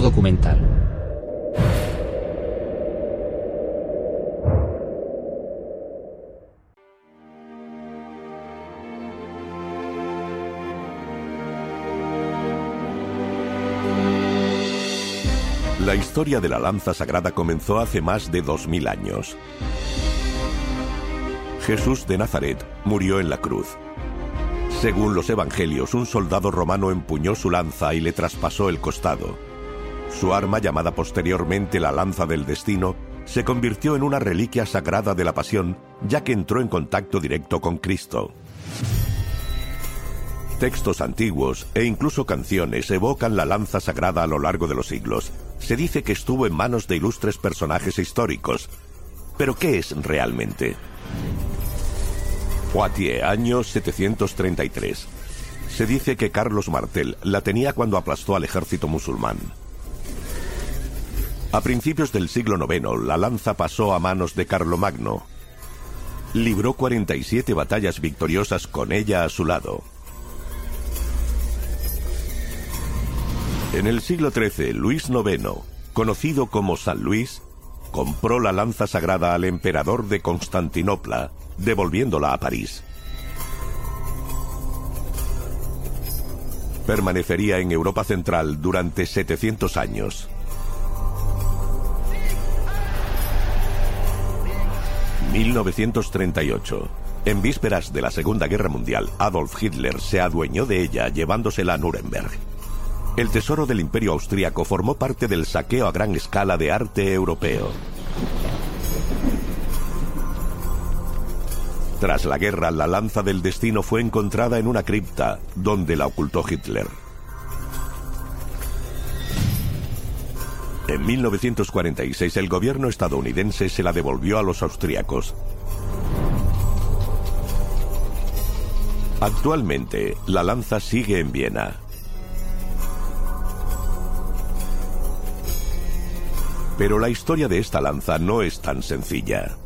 Documental. La historia de la lanza sagrada comenzó hace más de dos mil años. Jesús de Nazaret murió en la cruz. Según los evangelios, un soldado romano empuñó su lanza y le traspasó el costado. Su arma, llamada posteriormente la lanza del destino, se convirtió en una reliquia sagrada de la pasión, ya que entró en contacto directo con Cristo. Textos antiguos e incluso canciones evocan la lanza sagrada a lo largo de los siglos. Se dice que estuvo en manos de ilustres personajes históricos. Pero ¿qué es realmente? Poitiers, año 733. Se dice que Carlos Martel la tenía cuando aplastó al ejército musulmán. A principios del siglo IX, la lanza pasó a manos de Carlomagno. Libró 47 batallas victoriosas con ella a su lado. En el siglo XIII, Luis IX, conocido como San Luis, compró la lanza sagrada al emperador de Constantinopla, devolviéndola a París. Permanecería en Europa Central durante 700 años. ...1938... En vísperas de la Segunda Guerra Mundial, Adolf Hitler se adueñó de ella llevándosela a Nuremberg. El tesoro del imperio austríaco formó parte del saqueo a gran escala de arte europeo. Tras la guerra, la lanza del destino fue encontrada en una cripta, donde la ocultó Hitler. En 1946 el gobierno estadounidense se la devolvió a los austríacos. Actualmente, la lanza sigue en Viena. Pero la historia de esta lanza no es tan sencilla.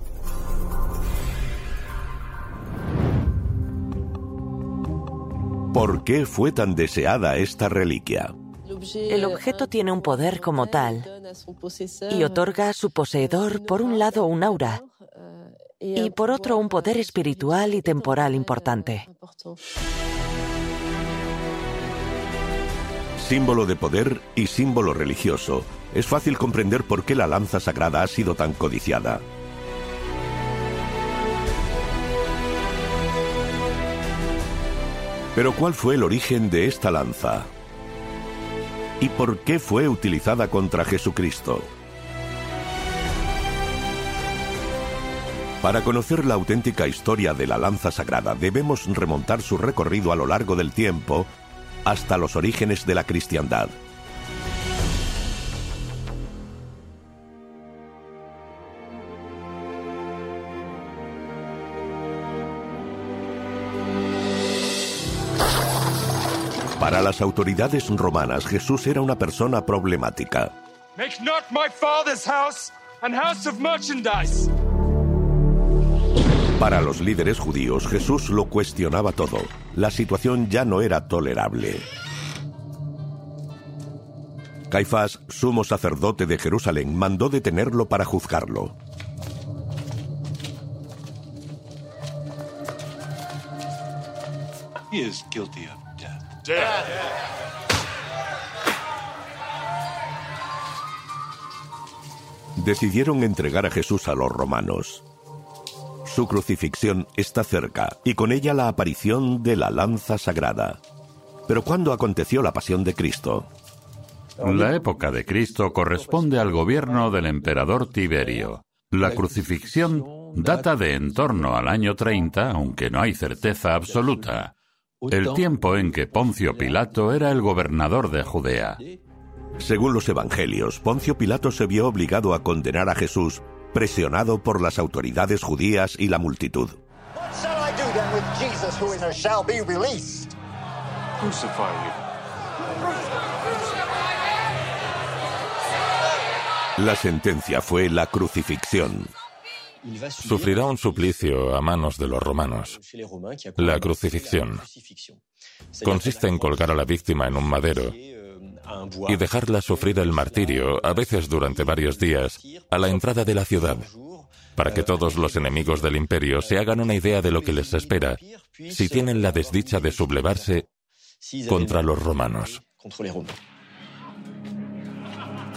¿Por qué fue tan deseada esta reliquia? El objeto tiene un poder como tal y otorga a su poseedor, por un lado, un aura y por otro, un poder espiritual y temporal importante. Símbolo de poder y símbolo religioso, es fácil comprender por qué la lanza sagrada ha sido tan codiciada. Pero ¿cuál fue el origen de esta lanza? ¿Y por qué fue utilizada contra Jesucristo? Para conocer la auténtica historia de la lanza sagrada debemos remontar su recorrido a lo largo del tiempo hasta los orígenes de la cristiandad. Las autoridades romanas, Jesús era una persona problemática. Make not my father's house an house of merchandise. Para los líderes judíos, Jesús lo cuestionaba todo. La situación ya no era tolerable. Caifás, sumo sacerdote de Jerusalén, mandó detenerlo para juzgarlo. He is guilty of Decidieron entregar a Jesús a los romanos. Su crucifixión está cerca y con ella la aparición de la lanza sagrada. Pero ¿cuándo aconteció la pasión de Cristo? La época de Cristo corresponde al gobierno del emperador Tiberio. La crucifixión data de en torno al año 30, aunque no hay certeza absoluta, el tiempo en que Poncio Pilato era el gobernador de Judea. Según los evangelios, Poncio Pilato se vio obligado a condenar a Jesús, presionado por las autoridades judías y la multitud. La sentencia fue la crucifixión. Sufrirá un suplicio a manos de los romanos. La crucifixión consiste en colgar a la víctima en un madero y dejarla sufrir el martirio, a veces durante varios días, a la entrada de la ciudad, para que todos los enemigos del imperio se hagan una idea de lo que les espera si tienen la desdicha de sublevarse contra los romanos.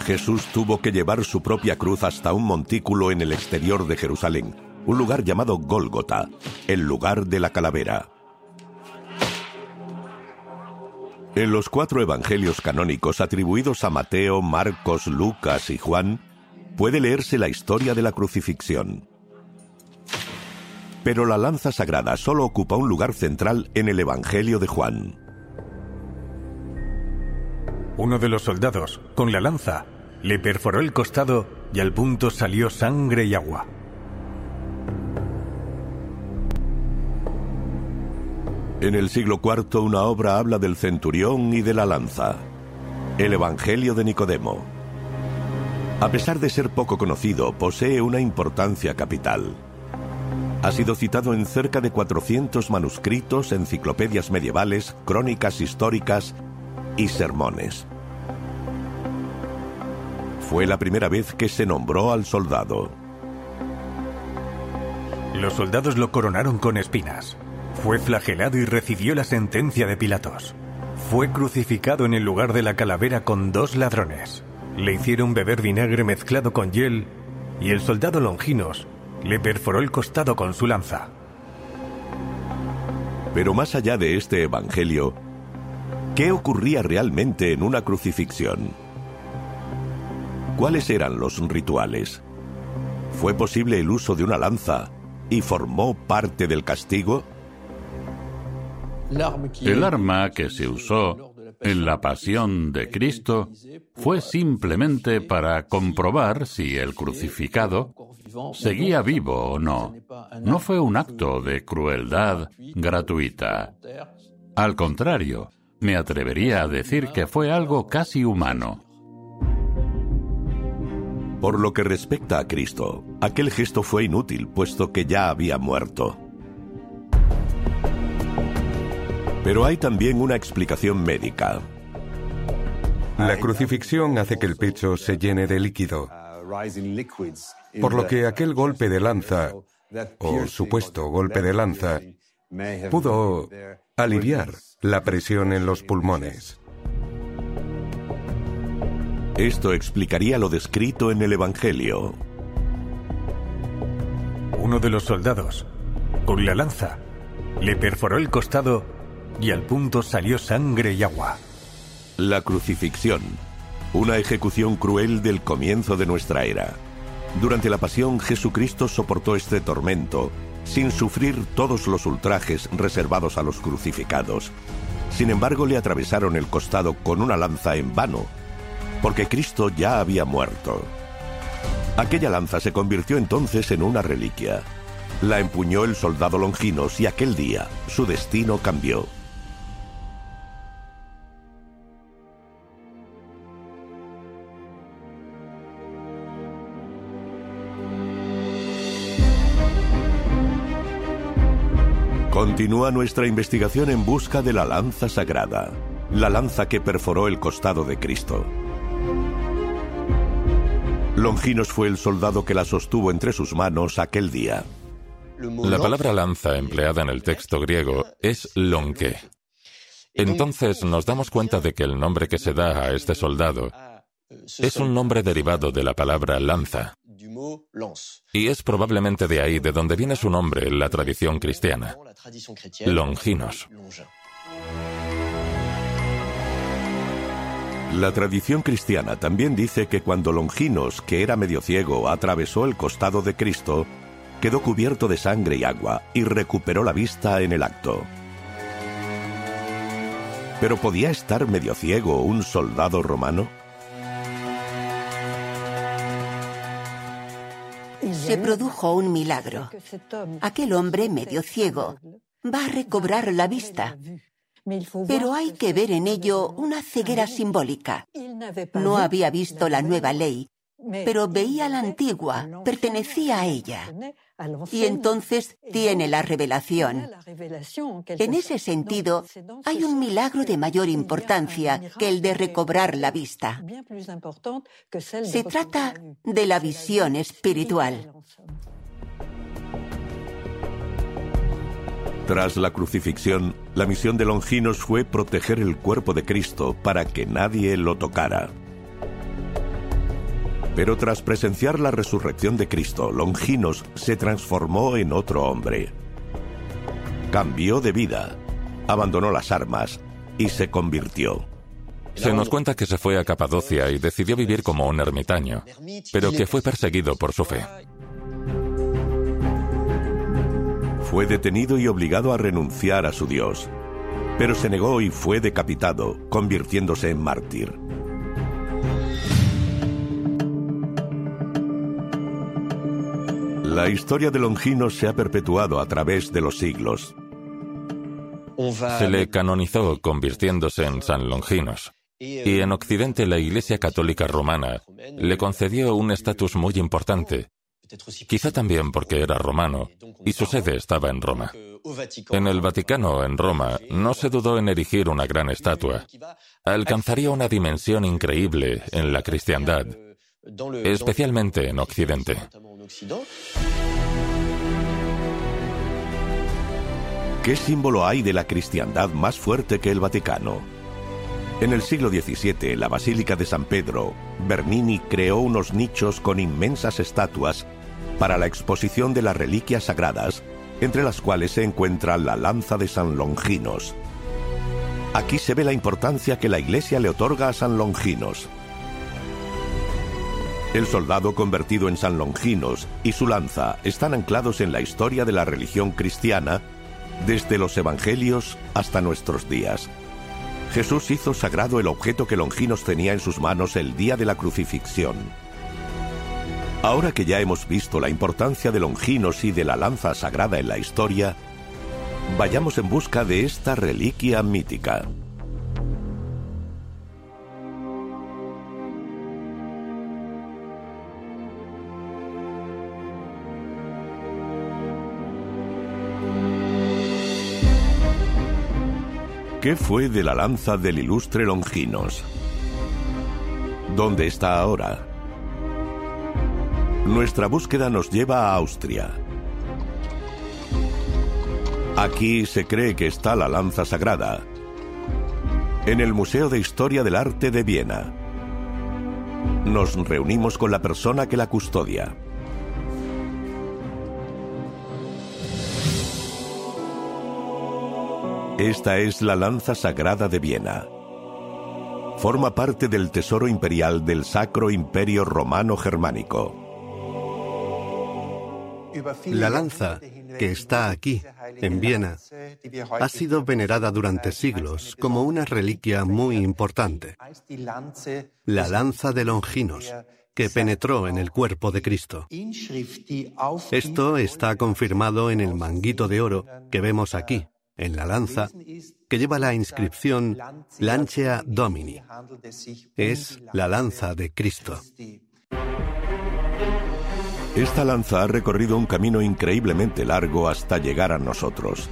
Jesús tuvo que llevar su propia cruz hasta un montículo en el exterior de Jerusalén, un lugar llamado Gólgota, el lugar de la calavera. En los cuatro evangelios canónicos atribuidos a Mateo, Marcos, Lucas y Juan, puede leerse la historia de la crucifixión. Pero la lanza sagrada solo ocupa un lugar central en el Evangelio de Juan. Uno de los soldados, con la lanza, le perforó el costado y al punto salió sangre y agua. En el siglo IV una obra habla del centurión y de la lanza. El Evangelio de Nicodemo. A pesar de ser poco conocido, posee una importancia capital. Ha sido citado en cerca de 400 manuscritos, enciclopedias medievales, crónicas históricas y sermones. Fue la primera vez que se nombró al soldado. Los soldados lo coronaron con espinas. Fue flagelado y recibió la sentencia de Pilatos. Fue crucificado en el lugar de la calavera con dos ladrones. Le hicieron beber vinagre mezclado con hiel y el soldado Longinos le perforó el costado con su lanza. Pero más allá de este Evangelio, ¿qué ocurría realmente en una crucifixión? ¿Cuáles eran los rituales? ¿Fue posible el uso de una lanza y formó parte del castigo? El arma que se usó en la pasión de Cristo fue simplemente para comprobar si el crucificado seguía vivo o no. No fue un acto de crueldad gratuita. Al contrario, me atrevería a decir que fue algo casi humano. Por lo que respecta a Cristo, aquel gesto fue inútil, puesto que ya había muerto. Pero hay también una explicación médica. La crucifixión hace que el pecho se llene de líquido, por lo que aquel golpe de lanza, o supuesto golpe de lanza, pudo aliviar la presión en los pulmones. Esto explicaría lo descrito en el Evangelio. Uno de los soldados, con la lanza, le perforó el costado y al punto salió sangre y agua. La crucifixión, una ejecución cruel del comienzo de nuestra era. Durante la pasión Jesucristo soportó este tormento sin sufrir todos los ultrajes reservados a los crucificados. Sin embargo, le atravesaron el costado con una lanza en vano porque Cristo ya había muerto. Aquella lanza se convirtió entonces en una reliquia. La empuñó el soldado Longinos y aquel día su destino cambió. Continúa nuestra investigación en busca de la lanza sagrada, la lanza que perforó el costado de Cristo. Longinos fue el soldado que la sostuvo entre sus manos aquel día. La palabra lanza empleada en el texto griego es lonque. Entonces nos damos cuenta de que el nombre que se da a este soldado es un nombre derivado de la palabra lanza. Y es probablemente de ahí de donde viene su nombre en la tradición cristiana, Longinos. La tradición cristiana también dice que cuando Longinos, que era medio ciego, atravesó el costado de Cristo, quedó cubierto de sangre y agua y recuperó la vista en el acto. ¿Pero podía estar medio ciego un soldado romano? Se produjo un milagro. Aquel hombre medio ciego va a recobrar la vista. Pero hay que ver en ello una ceguera simbólica. No había visto la nueva ley, pero veía la antigua, pertenecía a ella. Y entonces tiene la revelación. En ese sentido, hay un milagro de mayor importancia que el de recobrar la vista. Se trata de la visión espiritual. Tras la crucifixión, la misión de Longinos fue proteger el cuerpo de Cristo para que nadie lo tocara. Pero tras presenciar la resurrección de Cristo, Longinos se transformó en otro hombre. Cambió de vida, abandonó las armas y se convirtió. Se nos cuenta que se fue a Capadocia y decidió vivir como un ermitaño, pero que fue perseguido por su fe. Fue detenido y obligado a renunciar a su Dios, pero se negó y fue decapitado, convirtiéndose en mártir. La historia de Longinos se ha perpetuado a través de los siglos. Se le canonizó convirtiéndose en San Longinos. Y en Occidente la Iglesia Católica Romana le concedió un estatus muy importante, quizá también porque era romano y su sede estaba en Roma. En el Vaticano, en Roma, no se dudó en erigir una gran estatua. Alcanzaría una dimensión increíble en la cristiandad, especialmente en Occidente. ¿Qué símbolo hay de la cristiandad más fuerte que el Vaticano? En el siglo XVII, la Basílica de San Pedro, Bernini creó unos nichos con inmensas estatuas para la exposición de las reliquias sagradas, entre las cuales se encuentra la lanza de San Longinos. Aquí se ve la importancia que la Iglesia le otorga a San Longinos. El soldado convertido en San Longinos y su lanza están anclados en la historia de la religión cristiana desde los Evangelios hasta nuestros días. Jesús hizo sagrado el objeto que Longinos tenía en sus manos el día de la crucifixión. Ahora que ya hemos visto la importancia de Longinos y de la lanza sagrada en la historia, vayamos en busca de esta reliquia mítica. ¿Qué fue de la lanza del ilustre Longinos? ¿Dónde está ahora? Nuestra búsqueda nos lleva a Austria. Aquí se cree que está la lanza sagrada, en el Museo de Historia del Arte de Viena. Nos reunimos con la persona que la custodia. Esta es la lanza sagrada de Viena. Forma parte del tesoro imperial del Sacro Imperio Romano Germánico. La lanza, que está aquí, en Viena, ha sido venerada durante siglos como una reliquia muy importante. La lanza de Longinos, que penetró en el cuerpo de Cristo. Esto está confirmado en el manguito de oro que vemos aquí, en la lanza, que lleva la inscripción Lancia Domini. Es la lanza de Cristo. Esta lanza ha recorrido un camino increíblemente largo hasta llegar a nosotros.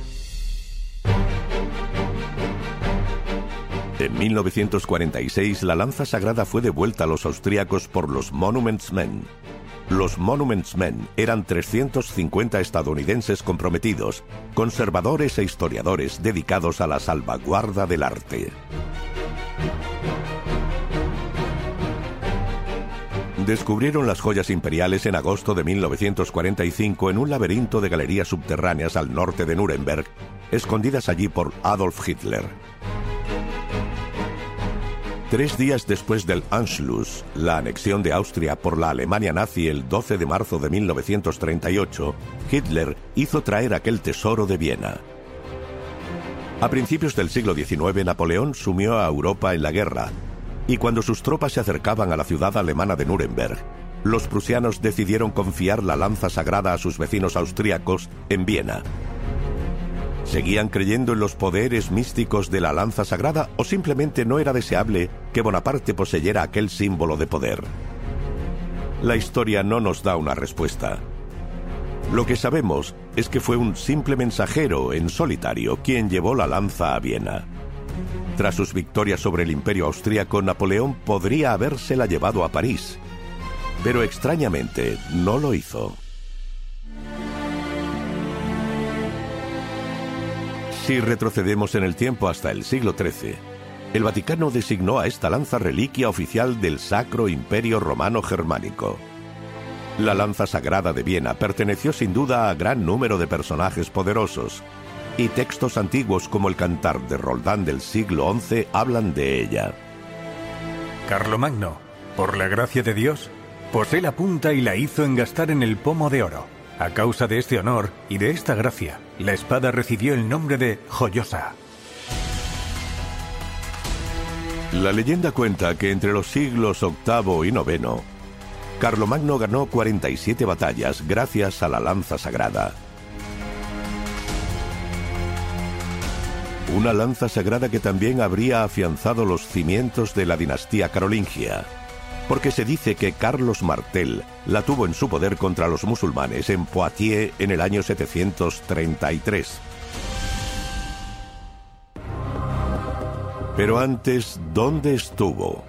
En 1946, la lanza sagrada fue devuelta a los austríacos por los Monuments Men, los Monuments Men eran 350 estadounidenses comprometidos, conservadores e historiadores dedicados a la salvaguarda del arte. Descubrieron las joyas imperiales en agosto de 1945 en un laberinto de galerías subterráneas al norte de Nuremberg, escondidas allí por Adolf Hitler. Tres días después del Anschluss, la anexión de Austria por la Alemania nazi el 12 de marzo de 1938, Hitler hizo traer aquel tesoro de Viena. A principios del siglo XIX, Napoleón sumió a Europa en la guerra, y cuando sus tropas se acercaban a la ciudad alemana de Nuremberg, los prusianos decidieron confiar la lanza sagrada a sus vecinos austríacos en Viena. ¿Seguían creyendo en los poderes místicos de la lanza sagrada o simplemente no era deseable que Bonaparte poseyera aquel símbolo de poder? La historia no nos da una respuesta. Lo que sabemos es que fue un simple mensajero en solitario quien llevó la lanza a Viena. Tras sus victorias sobre el imperio austríaco, Napoleón podría habérsela llevado a París, pero extrañamente no lo hizo. Si retrocedemos en el tiempo hasta el siglo XIII, el Vaticano designó a esta lanza reliquia oficial del Sacro Imperio Romano Germánico. La lanza sagrada de Viena perteneció sin duda a gran número de personajes poderosos, y textos antiguos como el Cantar de Roldán del siglo XI hablan de ella. Carlomagno, por la gracia de Dios, posee la punta y la hizo engastar en el pomo de oro. A causa de este honor y de esta gracia, la espada recibió el nombre de Joyosa. La leyenda cuenta que entre los siglos VIII y IX, Carlomagno ganó 47 batallas gracias a la lanza sagrada. Una lanza sagrada que también habría afianzado los cimientos de la dinastía carolingia porque se dice que Carlos Martel la tuvo en su poder contra los musulmanes en Poitiers en el año 733. Pero antes, ¿dónde estuvo?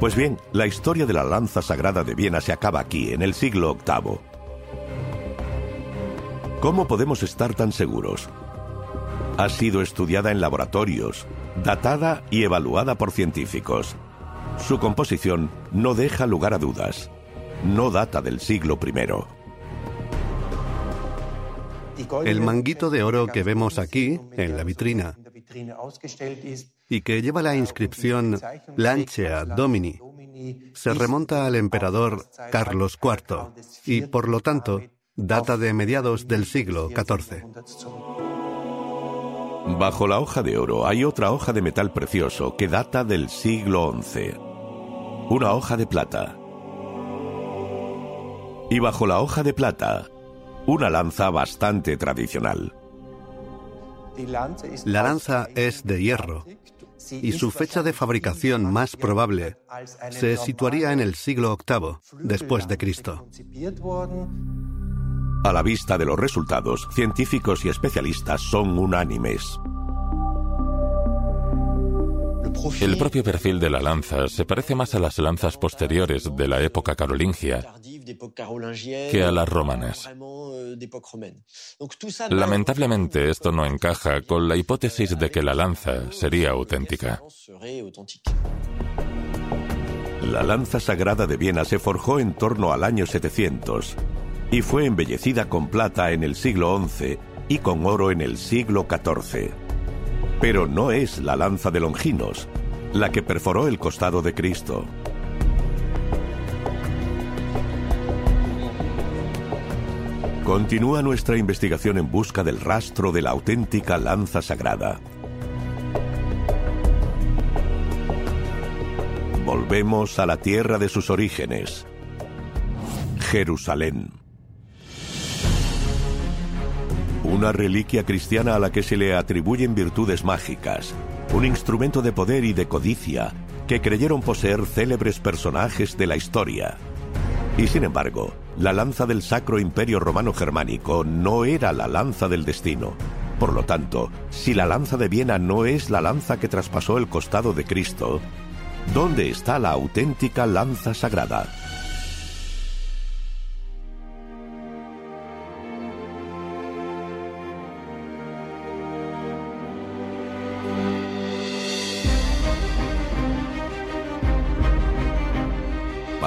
Pues bien, la historia de la lanza sagrada de Viena se acaba aquí, en el siglo VIII. ¿Cómo podemos estar tan seguros? Ha sido estudiada en laboratorios, datada y evaluada por científicos. Su composición no deja lugar a dudas. No data del siglo I. El manguito de oro que vemos aquí, en la vitrina, y que lleva la inscripción Lancia Domini, se remonta al emperador Carlos IV y, por lo tanto, data de mediados del siglo XIV. Bajo la hoja de oro hay otra hoja de metal precioso que data del siglo XI una hoja de plata. Y bajo la hoja de plata, una lanza bastante tradicional. La lanza es de hierro y su fecha de fabricación más probable se situaría en el siglo VIII después de Cristo. A la vista de los resultados, científicos y especialistas son unánimes. El propio perfil de la lanza se parece más a las lanzas posteriores de la época carolingia que a las romanas. Lamentablemente esto no encaja con la hipótesis de que la lanza sería auténtica. La lanza sagrada de Viena se forjó en torno al año 700 y fue embellecida con plata en el siglo XI y con oro en el siglo XIV. Pero no es la lanza de Longinos, la que perforó el costado de Cristo. Continúa nuestra investigación en busca del rastro de la auténtica lanza sagrada. Volvemos a la tierra de sus orígenes, Jerusalén. Una reliquia cristiana a la que se le atribuyen virtudes mágicas, un instrumento de poder y de codicia que creyeron poseer célebres personajes de la historia. Y sin embargo, la lanza del Sacro Imperio Romano Germánico no era la lanza del destino. Por lo tanto, si la lanza de Viena no es la lanza que traspasó el costado de Cristo, ¿dónde está la auténtica lanza sagrada?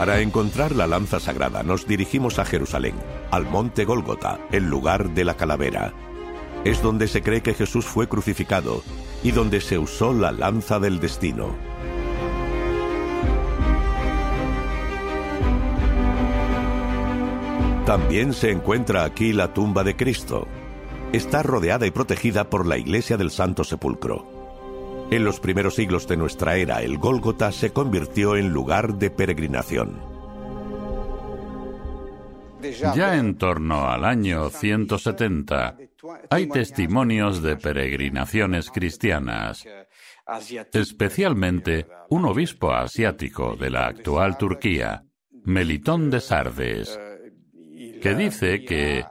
Para encontrar la lanza sagrada nos dirigimos a Jerusalén, al monte Gólgota, el lugar de la calavera. Es donde se cree que Jesús fue crucificado y donde se usó la lanza del destino. También se encuentra aquí la tumba de Cristo. Está rodeada y protegida por la iglesia del Santo Sepulcro. En los primeros siglos de nuestra era, el Gólgota se convirtió en lugar de peregrinación. Ya en torno al año 170, hay testimonios de peregrinaciones cristianas, especialmente un obispo asiático de la actual Turquía, Melitón de Sardes, que dice que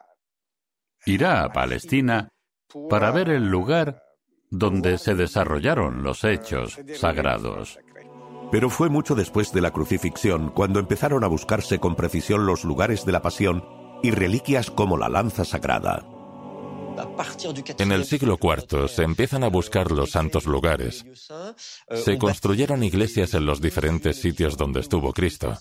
irá a Palestina para ver el lugar donde se desarrollaron los hechos sagrados. Pero fue mucho después de la crucifixión cuando empezaron a buscarse con precisión los lugares de la pasión y reliquias como la lanza sagrada. En el siglo IV se empiezan a buscar los santos lugares. Se construyeron iglesias en los diferentes sitios donde estuvo Cristo,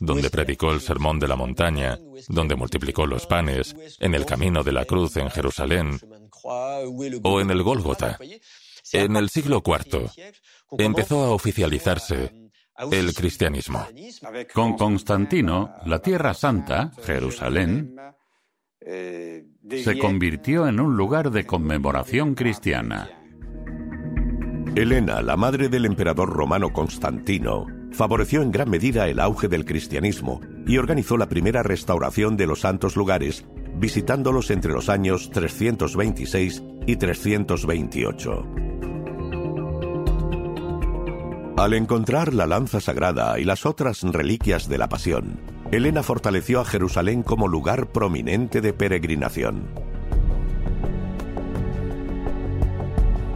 donde predicó el sermón de la montaña, donde multiplicó los panes, en el camino de la cruz en Jerusalén o en el Gólgota. En el siglo IV empezó a oficializarse el cristianismo. Con Constantino, la Tierra Santa, Jerusalén, se convirtió en un lugar de conmemoración cristiana. Helena, la madre del emperador romano Constantino, favoreció en gran medida el auge del cristianismo y organizó la primera restauración de los santos lugares, visitándolos entre los años 326 y 328. Al encontrar la lanza sagrada y las otras reliquias de la pasión, Helena fortaleció a Jerusalén como lugar prominente de peregrinación.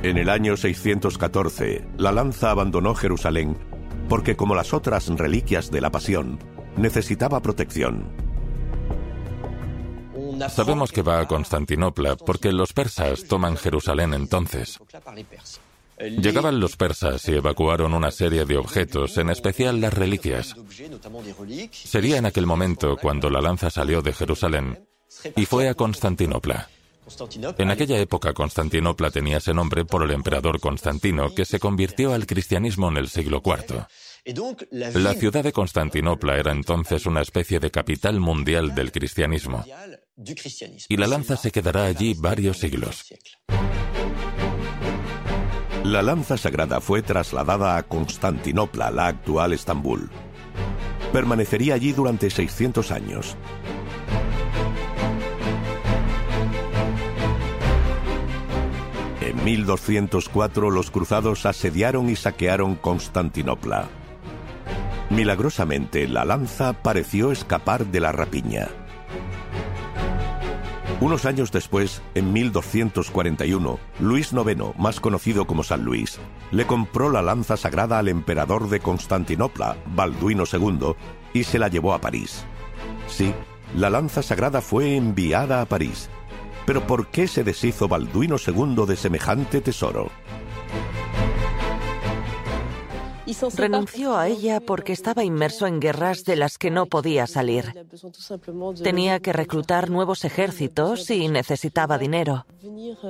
En el año 614, la lanza abandonó Jerusalén porque, como las otras reliquias de la pasión, necesitaba protección. Sabemos que va a Constantinopla porque los persas toman Jerusalén entonces. Llegaban los persas y evacuaron una serie de objetos, en especial las reliquias. Sería en aquel momento cuando la lanza salió de Jerusalén y fue a Constantinopla. En aquella época Constantinopla tenía ese nombre por el emperador Constantino, que se convirtió al cristianismo en el siglo IV. La ciudad de Constantinopla era entonces una especie de capital mundial del cristianismo. Y la lanza se quedará allí varios siglos. La lanza sagrada fue trasladada a Constantinopla, la actual Estambul. Permanecería allí durante 600 años. En 1204 los cruzados asediaron y saquearon Constantinopla. Milagrosamente, la lanza pareció escapar de la rapiña. Unos años después, en 1241, Luis IX, más conocido como San Luis, le compró la lanza sagrada al emperador de Constantinopla, Balduino II, y se la llevó a París. Sí, la lanza sagrada fue enviada a París. Pero ¿por qué se deshizo Balduino II de semejante tesoro? Renunció a ella porque estaba inmerso en guerras de las que no podía salir. Tenía que reclutar nuevos ejércitos y necesitaba dinero.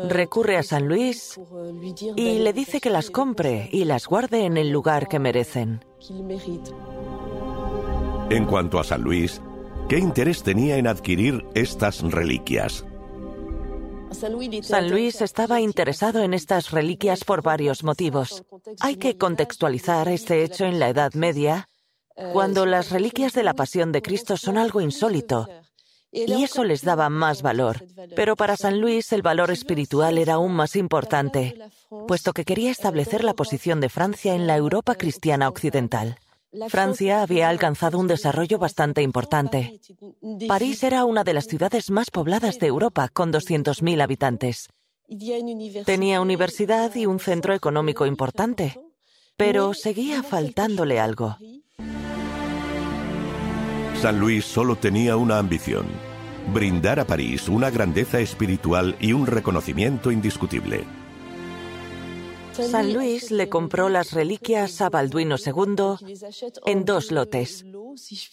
Recurre a San Luis y le dice que las compre y las guarde en el lugar que merecen. En cuanto a San Luis, ¿qué interés tenía en adquirir estas reliquias? San Luis estaba interesado en estas reliquias por varios motivos. Hay que contextualizar este hecho en la Edad Media, cuando las reliquias de la Pasión de Cristo son algo insólito, y eso les daba más valor. Pero para San Luis el valor espiritual era aún más importante, puesto que quería establecer la posición de Francia en la Europa cristiana occidental. Francia había alcanzado un desarrollo bastante importante. París era una de las ciudades más pobladas de Europa, con 200.000 habitantes. Tenía universidad y un centro económico importante, pero seguía faltándole algo. San Luis solo tenía una ambición, brindar a París una grandeza espiritual y un reconocimiento indiscutible. San Luis le compró las reliquias a Balduino II en dos lotes.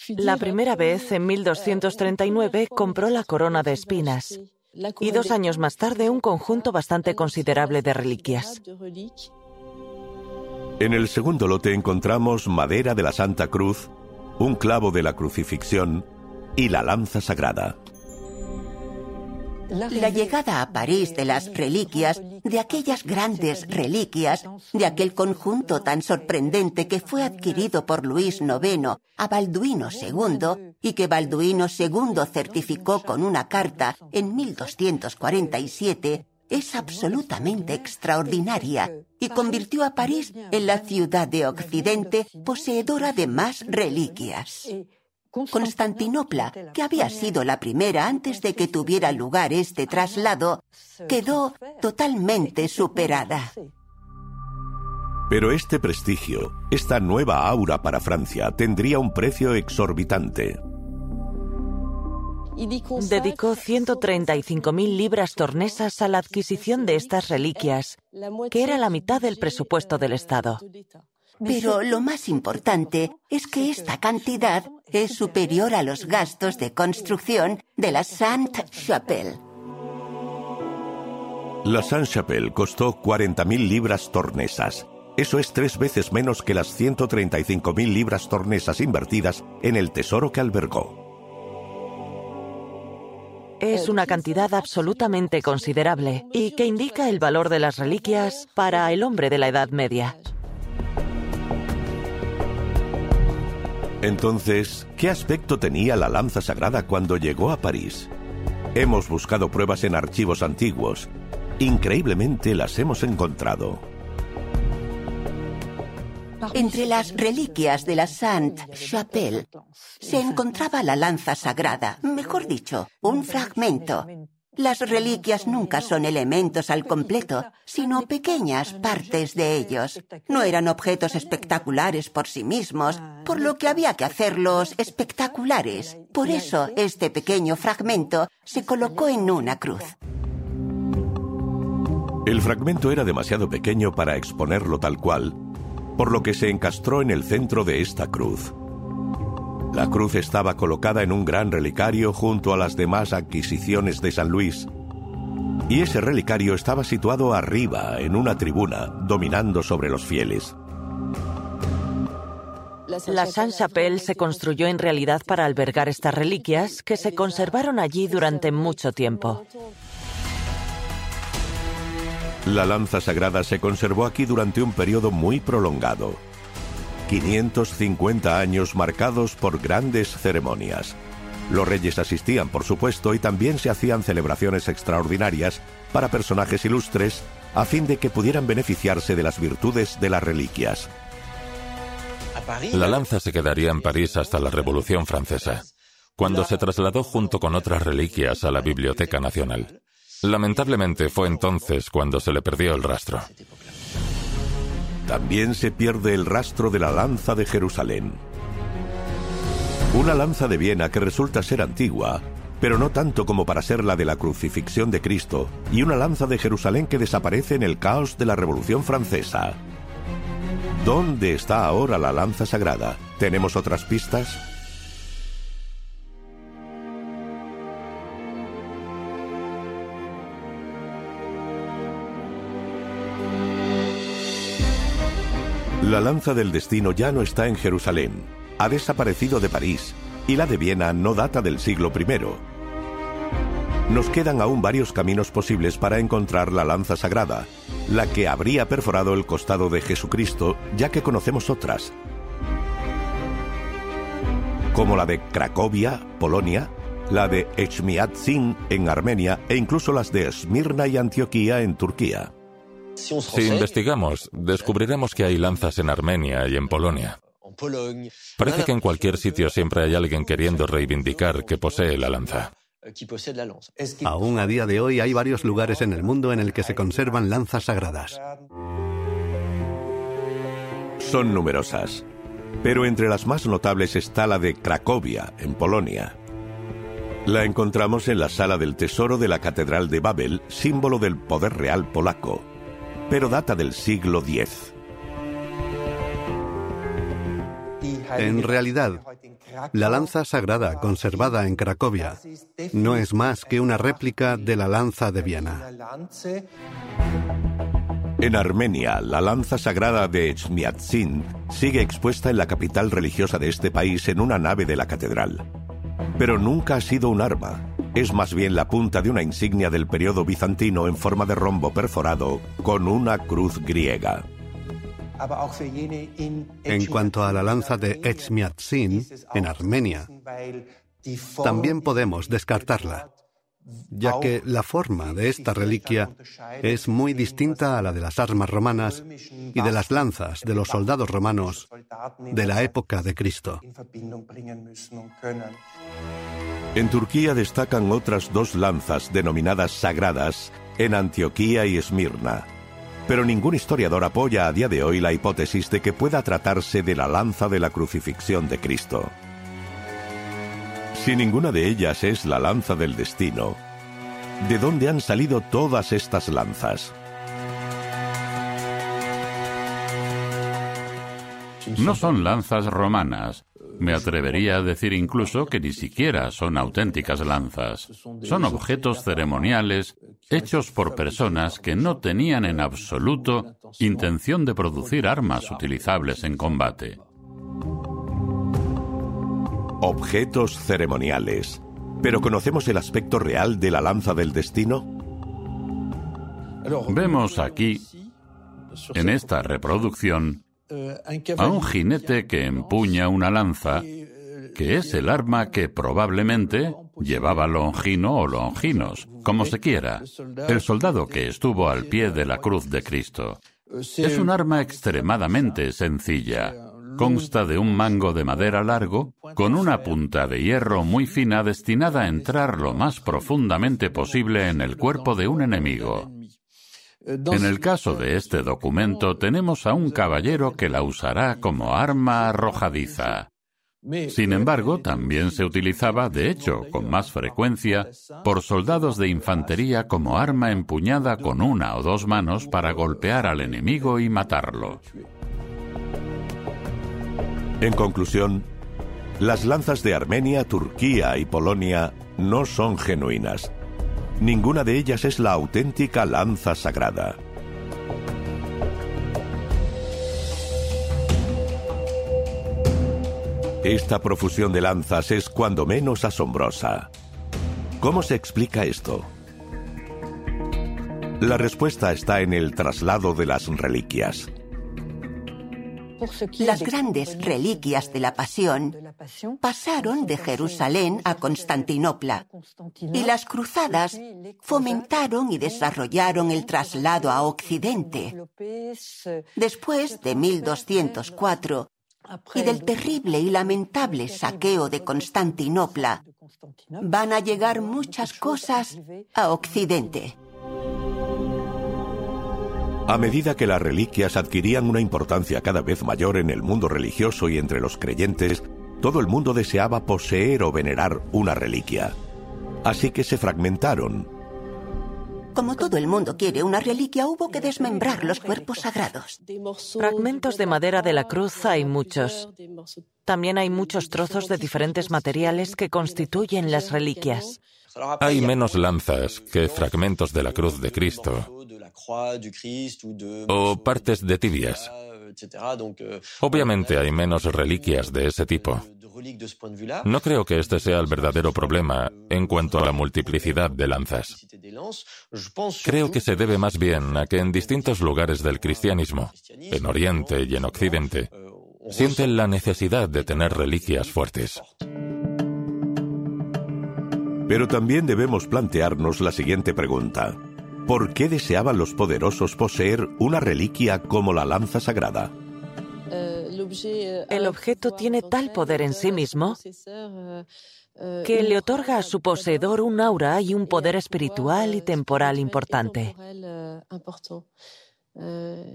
La primera vez, en 1239, compró la corona de espinas y dos años más tarde un conjunto bastante considerable de reliquias. En el segundo lote encontramos madera de la Santa Cruz, un clavo de la crucifixión y la lanza sagrada. La llegada a París de las reliquias, de aquellas grandes reliquias, de aquel conjunto tan sorprendente que fue adquirido por Luis IX a Balduino II y que Balduino II certificó con una carta en 1247, es absolutamente extraordinaria y convirtió a París en la ciudad de Occidente poseedora de más reliquias. Constantinopla, que había sido la primera antes de que tuviera lugar este traslado, quedó totalmente superada. Pero este prestigio, esta nueva aura para Francia, tendría un precio exorbitante. Dedicó 135.000 libras tornesas a la adquisición de estas reliquias, que era la mitad del presupuesto del Estado. Pero lo más importante es que esta cantidad es superior a los gastos de construcción de la Sainte-Chapelle. La Sainte-Chapelle costó 40.000 libras tornesas. Eso es tres veces menos que las 135.000 libras tornesas invertidas en el tesoro que albergó. Es una cantidad absolutamente considerable y que indica el valor de las reliquias para el hombre de la Edad Media. Entonces, ¿qué aspecto tenía la lanza sagrada cuando llegó a París? Hemos buscado pruebas en archivos antiguos. Increíblemente las hemos encontrado. Entre las reliquias de la Sainte-Chapelle se encontraba la lanza sagrada, mejor dicho, un fragmento. Las reliquias nunca son elementos al completo, sino pequeñas partes de ellos. No eran objetos espectaculares por sí mismos, por lo que había que hacerlos espectaculares. Por eso este pequeño fragmento se colocó en una cruz. El fragmento era demasiado pequeño para exponerlo tal cual, por lo que se encastró en el centro de esta cruz. La cruz estaba colocada en un gran relicario junto a las demás adquisiciones de San Luis, y ese relicario estaba situado arriba, en una tribuna, dominando sobre los fieles. La Sainte-Chapelle se construyó en realidad para albergar estas reliquias que se conservaron allí durante mucho tiempo. La lanza sagrada se conservó aquí durante un periodo muy prolongado. 550 años marcados por grandes ceremonias. Los reyes asistían, por supuesto, y también se hacían celebraciones extraordinarias para personajes ilustres a fin de que pudieran beneficiarse de las virtudes de las reliquias. La lanza se quedaría en París hasta la Revolución Francesa, cuando se trasladó junto con otras reliquias a la Biblioteca Nacional. Lamentablemente fue entonces cuando se le perdió el rastro. También se pierde el rastro de la lanza de Jerusalén. Una lanza de Viena que resulta ser antigua, pero no tanto como para ser la de la crucifixión de Cristo, y una lanza de Jerusalén que desaparece en el caos de la Revolución Francesa. ¿Dónde está ahora la lanza sagrada? ¿Tenemos otras pistas? La lanza del destino ya no está en Jerusalén, ha desaparecido de París y la de Viena no data del siglo I. Nos quedan aún varios caminos posibles para encontrar la lanza sagrada, la que habría perforado el costado de Jesucristo, ya que conocemos otras, como la de Cracovia, Polonia, la de Echmiadzin en Armenia e incluso las de Esmirna y Antioquía en Turquía. Si investigamos, descubriremos que hay lanzas en Armenia y en Polonia. Parece que en cualquier sitio siempre hay alguien queriendo reivindicar que posee la lanza. Aún a día de hoy hay varios lugares en el mundo en el que se conservan lanzas sagradas. Son numerosas, pero entre las más notables está la de Cracovia, en Polonia. La encontramos en la sala del tesoro de la Catedral de Babel, símbolo del poder real polaco pero data del siglo X. En realidad, la lanza sagrada conservada en Cracovia no es más que una réplica de la lanza de Viena. En Armenia, la lanza sagrada de Echmiadzin sigue expuesta en la capital religiosa de este país en una nave de la catedral. Pero nunca ha sido un arma. Es más bien la punta de una insignia del periodo bizantino en forma de rombo perforado con una cruz griega. En cuanto a la lanza de Echmiadzin, en Armenia, también podemos descartarla, ya que la forma de esta reliquia es muy distinta a la de las armas romanas y de las lanzas de los soldados romanos de la época de Cristo. En Turquía destacan otras dos lanzas denominadas sagradas en Antioquía y Esmirna pero ningún historiador apoya a día de hoy la hipótesis de que pueda tratarse de la lanza de la crucifixión de Cristo. Si ninguna de ellas es la lanza del destino, ¿de dónde han salido todas estas lanzas? No son lanzas romanas, me atrevería a decir incluso que ni siquiera son auténticas lanzas. Son objetos ceremoniales hechos por personas que no tenían en absoluto intención de producir armas utilizables en combate. Objetos ceremoniales. ¿Pero conocemos el aspecto real de la lanza del destino? Vemos aquí, en esta reproducción, a un jinete que empuña una lanza, que es el arma que probablemente llevaba Longino o Longinos, como se quiera, el soldado que estuvo al pie de la cruz de Cristo. Es un arma extremadamente sencilla. Consta de un mango de madera largo con una punta de hierro muy fina destinada a entrar lo más profundamente posible en el cuerpo de un enemigo. En el caso de este documento tenemos a un caballero que la usará como arma arrojadiza. Sin embargo, también se utilizaba, de hecho, con más frecuencia, por soldados de infantería como arma empuñada con una o dos manos para golpear al enemigo y matarlo. En conclusión, las lanzas de Armenia, Turquía y Polonia no son genuinas. Ninguna de ellas es la auténtica lanza sagrada. Esta profusión de lanzas es cuando menos asombrosa. ¿Cómo se explica esto? La respuesta está en el traslado de las reliquias. Las grandes reliquias de la Pasión pasaron de Jerusalén a Constantinopla y las cruzadas fomentaron y desarrollaron el traslado a Occidente. Después de 1204 y del terrible y lamentable saqueo de Constantinopla, van a llegar muchas cosas a Occidente. A medida que las reliquias adquirían una importancia cada vez mayor en el mundo religioso y entre los creyentes, todo el mundo deseaba poseer o venerar una reliquia. Así que se fragmentaron. Como todo el mundo quiere una reliquia, hubo que desmembrar los cuerpos sagrados. Fragmentos de madera de la cruz hay muchos. También hay muchos trozos de diferentes materiales que constituyen las reliquias. Hay menos lanzas que fragmentos de la cruz de Cristo o partes de tibias. Obviamente hay menos reliquias de ese tipo. No creo que este sea el verdadero problema en cuanto a la multiplicidad de lanzas. Creo que se debe más bien a que en distintos lugares del cristianismo, en Oriente y en Occidente, sienten la necesidad de tener reliquias fuertes. Pero también debemos plantearnos la siguiente pregunta. ¿Por qué deseaban los poderosos poseer una reliquia como la lanza sagrada? El objeto tiene tal poder en sí mismo que le otorga a su poseedor un aura y un poder espiritual y temporal importante.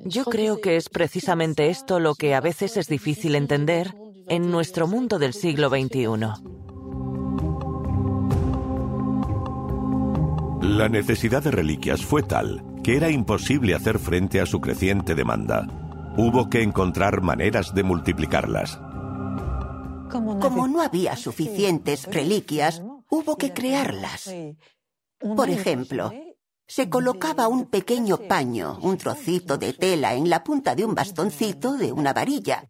Yo creo que es precisamente esto lo que a veces es difícil entender en nuestro mundo del siglo XXI. La necesidad de reliquias fue tal que era imposible hacer frente a su creciente demanda. Hubo que encontrar maneras de multiplicarlas. Como no había suficientes reliquias, hubo que crearlas. Por ejemplo, se colocaba un pequeño paño, un trocito de tela en la punta de un bastoncito de una varilla.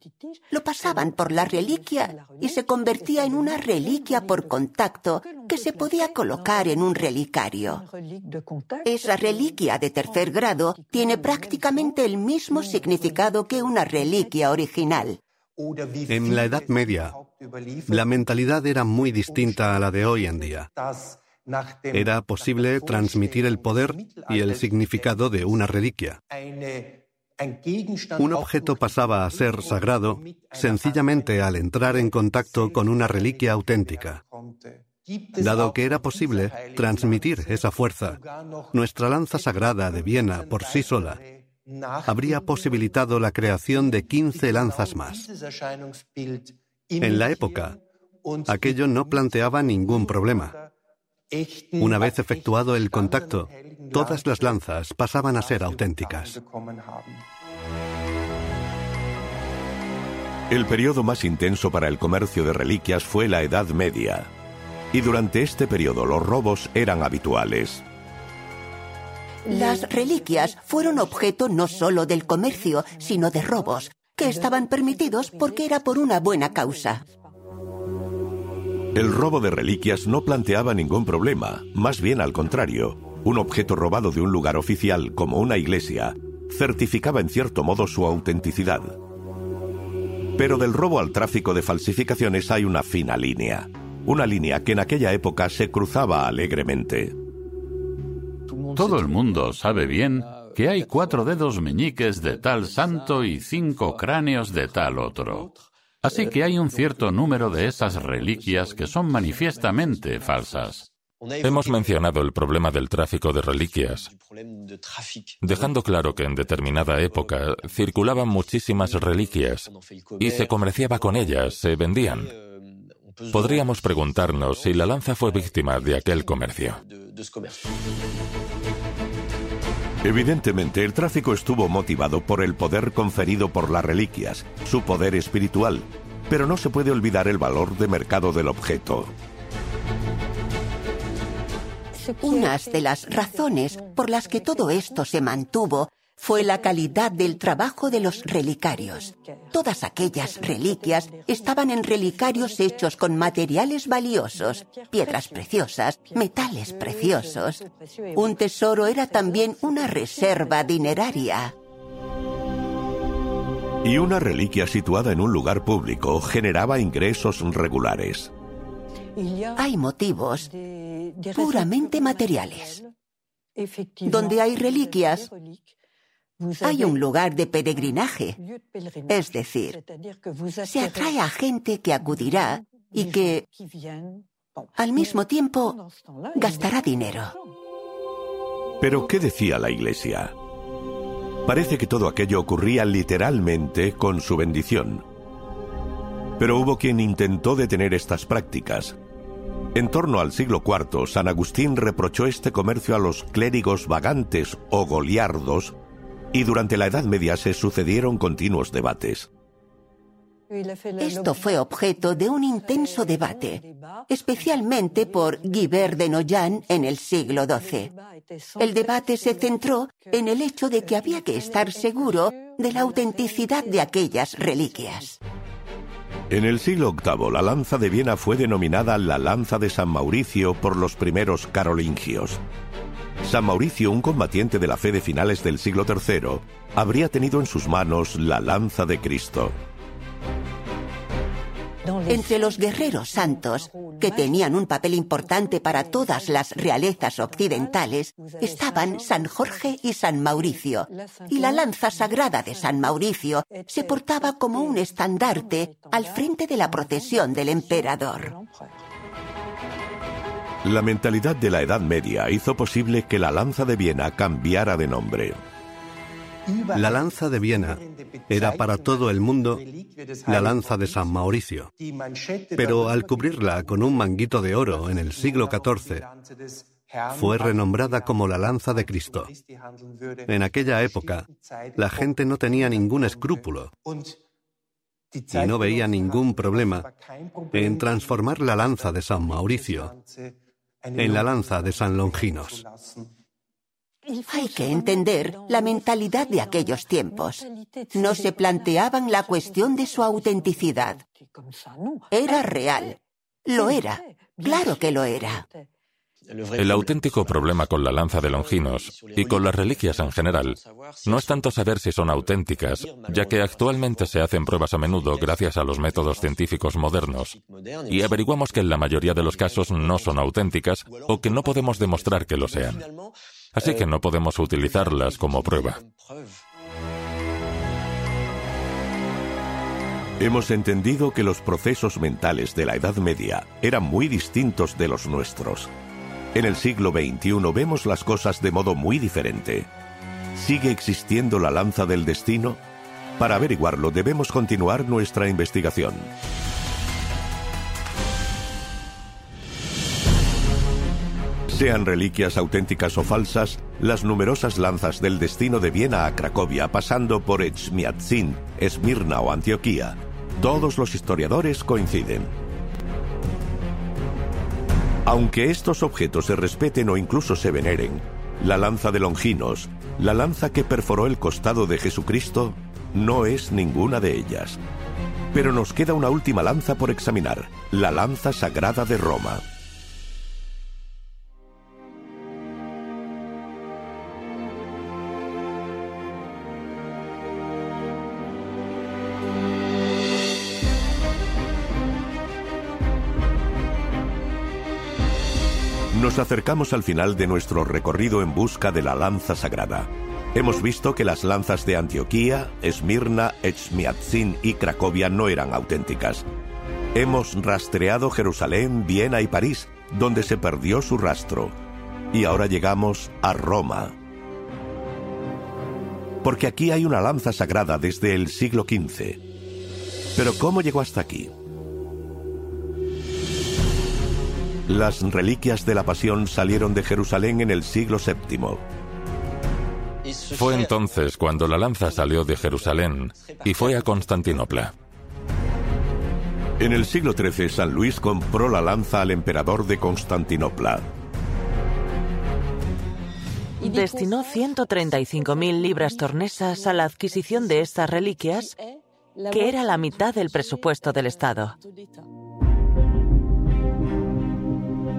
Lo pasaban por la reliquia y se convertía en una reliquia por contacto que se podía colocar en un relicario. Esa reliquia de tercer grado tiene prácticamente el mismo significado que una reliquia original. En la Edad Media, la mentalidad era muy distinta a la de hoy en día. Era posible transmitir el poder y el significado de una reliquia. Un objeto pasaba a ser sagrado sencillamente al entrar en contacto con una reliquia auténtica. Dado que era posible transmitir esa fuerza, nuestra lanza sagrada de Viena por sí sola habría posibilitado la creación de 15 lanzas más. En la época, aquello no planteaba ningún problema. Una vez efectuado el contacto, todas las lanzas pasaban a ser auténticas. El periodo más intenso para el comercio de reliquias fue la Edad Media, y durante este periodo los robos eran habituales. Las reliquias fueron objeto no solo del comercio, sino de robos, que estaban permitidos porque era por una buena causa. El robo de reliquias no planteaba ningún problema, más bien al contrario. Un objeto robado de un lugar oficial, como una iglesia, certificaba en cierto modo su autenticidad. Pero del robo al tráfico de falsificaciones hay una fina línea, una línea que en aquella época se cruzaba alegremente. Todo el mundo sabe bien que hay cuatro dedos meñiques de tal santo y cinco cráneos de tal otro. Así que hay un cierto número de esas reliquias que son manifiestamente falsas. Hemos mencionado el problema del tráfico de reliquias, dejando claro que en determinada época circulaban muchísimas reliquias y se comerciaba con ellas, se vendían. Podríamos preguntarnos si la lanza fue víctima de aquel comercio. Evidentemente, el tráfico estuvo motivado por el poder conferido por las reliquias, su poder espiritual, pero no se puede olvidar el valor de mercado del objeto. Unas de las razones por las que todo esto se mantuvo fue la calidad del trabajo de los relicarios. Todas aquellas reliquias estaban en relicarios hechos con materiales valiosos, piedras preciosas, metales preciosos. Un tesoro era también una reserva dineraria. Y una reliquia situada en un lugar público generaba ingresos regulares. Hay motivos puramente materiales. Donde hay reliquias, hay un lugar de peregrinaje. Es decir, se atrae a gente que acudirá y que, al mismo tiempo, gastará dinero. Pero, ¿qué decía la Iglesia? Parece que todo aquello ocurría literalmente con su bendición. Pero hubo quien intentó detener estas prácticas. En torno al siglo IV, San Agustín reprochó este comercio a los clérigos vagantes o goliardos y durante la Edad Media se sucedieron continuos debates. Esto fue objeto de un intenso debate, especialmente por Guibert de Noyan en el siglo XII. El debate se centró en el hecho de que había que estar seguro de la autenticidad de aquellas reliquias. En el siglo VIII, la lanza de Viena fue denominada la lanza de San Mauricio por los primeros carolingios. San Mauricio, un combatiente de la fe de finales del siglo III, habría tenido en sus manos la lanza de Cristo. Entre los guerreros santos, que tenían un papel importante para todas las realezas occidentales, estaban San Jorge y San Mauricio, y la lanza sagrada de San Mauricio se portaba como un estandarte al frente de la procesión del emperador. La mentalidad de la Edad Media hizo posible que la lanza de Viena cambiara de nombre. La lanza de Viena era para todo el mundo la lanza de San Mauricio. Pero al cubrirla con un manguito de oro en el siglo XIV, fue renombrada como la lanza de Cristo. En aquella época, la gente no tenía ningún escrúpulo y no veía ningún problema en transformar la lanza de San Mauricio en la lanza de San Longinos. Hay que entender la mentalidad de aquellos tiempos. No se planteaban la cuestión de su autenticidad. Era real. Lo era. Claro que lo era. El auténtico problema con la lanza de Longinos y con las reliquias en general no es tanto saber si son auténticas, ya que actualmente se hacen pruebas a menudo gracias a los métodos científicos modernos, y averiguamos que en la mayoría de los casos no son auténticas o que no podemos demostrar que lo sean. Así que no podemos utilizarlas como prueba. Hemos entendido que los procesos mentales de la Edad Media eran muy distintos de los nuestros. En el siglo XXI vemos las cosas de modo muy diferente. ¿Sigue existiendo la lanza del destino? Para averiguarlo debemos continuar nuestra investigación. Sean reliquias auténticas o falsas, las numerosas lanzas del destino de Viena a Cracovia, pasando por Echmiadzin, Esmirna o Antioquía, todos los historiadores coinciden. Aunque estos objetos se respeten o incluso se veneren, la lanza de Longinos, la lanza que perforó el costado de Jesucristo, no es ninguna de ellas. Pero nos queda una última lanza por examinar, la lanza sagrada de Roma. Nos acercamos al final de nuestro recorrido en busca de la lanza sagrada. Hemos visto que las lanzas de Antioquía, Esmirna, Echmiadzin y Cracovia no eran auténticas. Hemos rastreado Jerusalén, Viena y París, donde se perdió su rastro. Y ahora llegamos a Roma. Porque aquí hay una lanza sagrada desde el siglo XV. Pero ¿cómo llegó hasta aquí? Las reliquias de la Pasión salieron de Jerusalén en el siglo VII. Fue entonces cuando la lanza salió de Jerusalén y fue a Constantinopla. En el siglo XIII, San Luis compró la lanza al emperador de Constantinopla. Destinó 135.000 libras tornesas a la adquisición de estas reliquias, que era la mitad del presupuesto del Estado.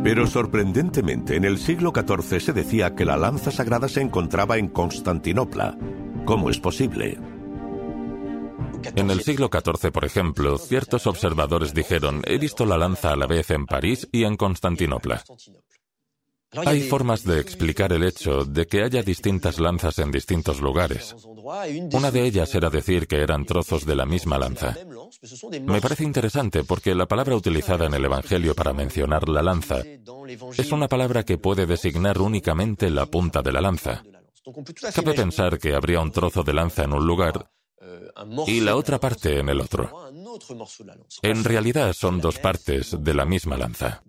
Pero sorprendentemente, en el siglo XIV se decía que la lanza sagrada se encontraba en Constantinopla. ¿Cómo es posible? En el siglo XIV, por ejemplo, ciertos observadores dijeron, he visto la lanza a la vez en París y en Constantinopla. Hay formas de explicar el hecho de que haya distintas lanzas en distintos lugares. Una de ellas era decir que eran trozos de la misma lanza. Me parece interesante porque la palabra utilizada en el Evangelio para mencionar la lanza es una palabra que puede designar únicamente la punta de la lanza. Cabe pensar que habría un trozo de lanza en un lugar y la otra parte en el otro. En realidad son dos partes de la misma lanza.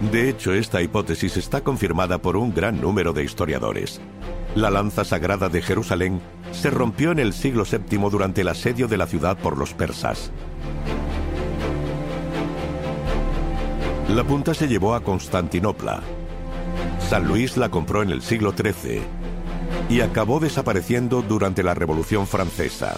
De hecho, esta hipótesis está confirmada por un gran número de historiadores. La lanza sagrada de Jerusalén se rompió en el siglo VII durante el asedio de la ciudad por los persas. La punta se llevó a Constantinopla. San Luis la compró en el siglo XIII y acabó desapareciendo durante la Revolución Francesa.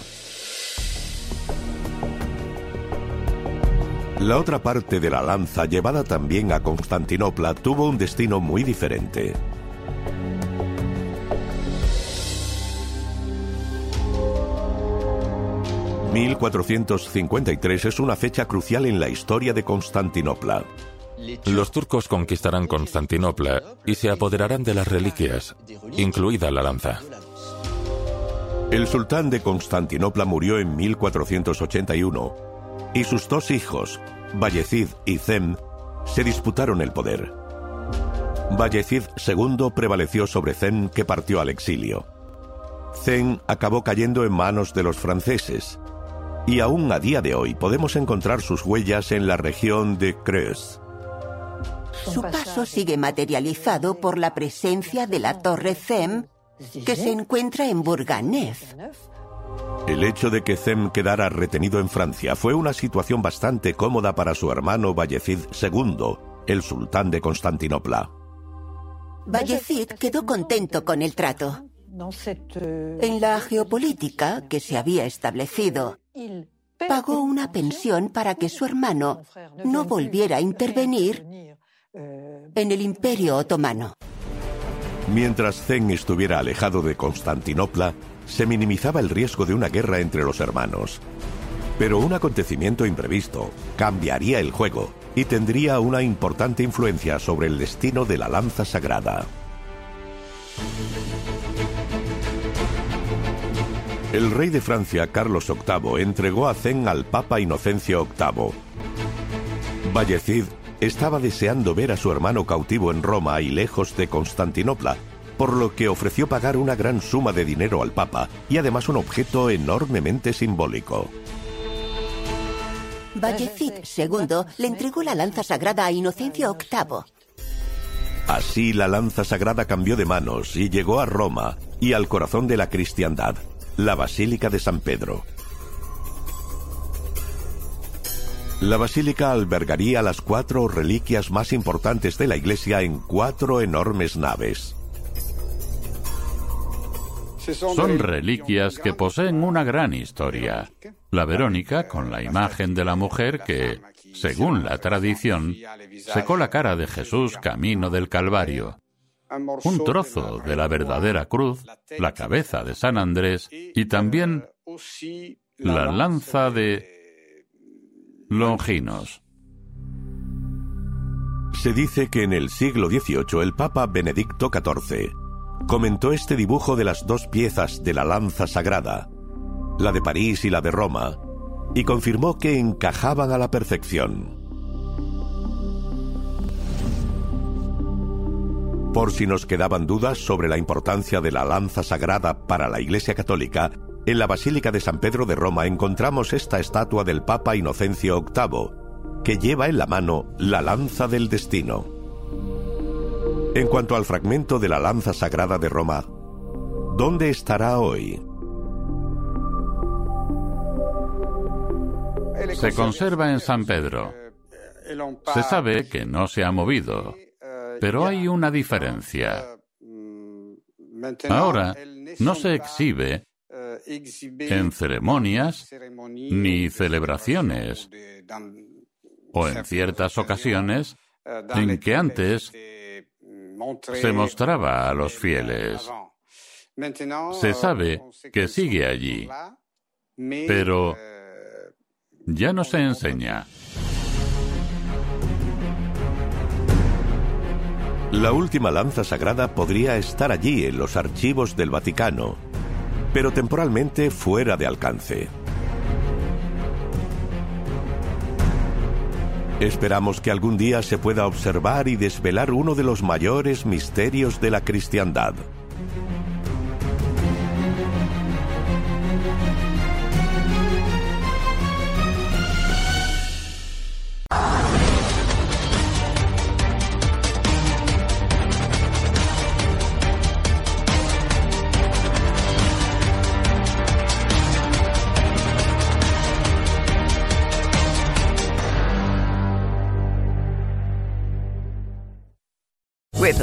La otra parte de la lanza, llevada también a Constantinopla, tuvo un destino muy diferente. ...1453 es una fecha crucial en la historia de Constantinopla. Los turcos conquistarán Constantinopla y se apoderarán de las reliquias, incluida la lanza. El sultán de Constantinopla murió en 1481 y sus dos hijos, Vallecid y Zem, se disputaron el poder. Vallecid II prevaleció sobre Zem que partió al exilio. Zem acabó cayendo en manos de los franceses, y aún a día de hoy podemos encontrar sus huellas en la región de Creuse. Su paso sigue materializado por la presencia de la Torre Zem, que se encuentra en Bourganeuf, el hecho de que Zem quedara retenido en Francia fue una situación bastante cómoda para su hermano Vallecid II, el sultán de Constantinopla. Vallecid quedó contento con el trato. En la geopolítica que se había establecido, pagó una pensión para que su hermano no volviera a intervenir en el Imperio Otomano. Mientras Zen estuviera alejado de Constantinopla, se minimizaba el riesgo de una guerra entre los hermanos. Pero un acontecimiento imprevisto cambiaría el juego y tendría una importante influencia sobre el destino de la lanza sagrada. El rey de Francia, Carlos VIII, entregó a Zen al Papa Inocencio VIII. Vallecid estaba deseando ver a su hermano cautivo en Roma y lejos de Constantinopla, por lo que ofreció pagar una gran suma de dinero al Papa y además un objeto enormemente simbólico. Vallecid II le entregó la lanza sagrada a Inocencio VIII. Así la lanza sagrada cambió de manos y llegó a Roma y al corazón de la cristiandad, la Basílica de San Pedro. La basílica albergaría las cuatro reliquias más importantes de la iglesia en cuatro enormes naves. Son reliquias que poseen una gran historia. La Verónica, con la imagen de la mujer que, según la tradición, secó la cara de Jesús camino del Calvario. Un trozo de la verdadera cruz, la cabeza de San Andrés y también la lanza de Longinos. Se dice que en el siglo XVIII el Papa Benedicto XIV comentó este dibujo de las dos piezas de la lanza sagrada, la de París y la de Roma, y confirmó que encajaban a la perfección. Por si nos quedaban dudas sobre la importancia de la lanza sagrada para la Iglesia Católica, en la Basílica de San Pedro de Roma encontramos esta estatua del Papa Inocencio VIII, que lleva en la mano la lanza del destino. En cuanto al fragmento de la lanza sagrada de Roma, ¿dónde estará hoy? Se conserva en San Pedro. Se sabe que no se ha movido, pero hay una diferencia. Ahora no se exhibe en ceremonias ni celebraciones o en ciertas ocasiones en que antes se mostraba a los fieles. Se sabe que sigue allí, pero ya no se enseña. La última lanza sagrada podría estar allí en los archivos del Vaticano, pero temporalmente fuera de alcance. Esperamos que algún día se pueda observar y desvelar uno de los mayores misterios de la cristiandad.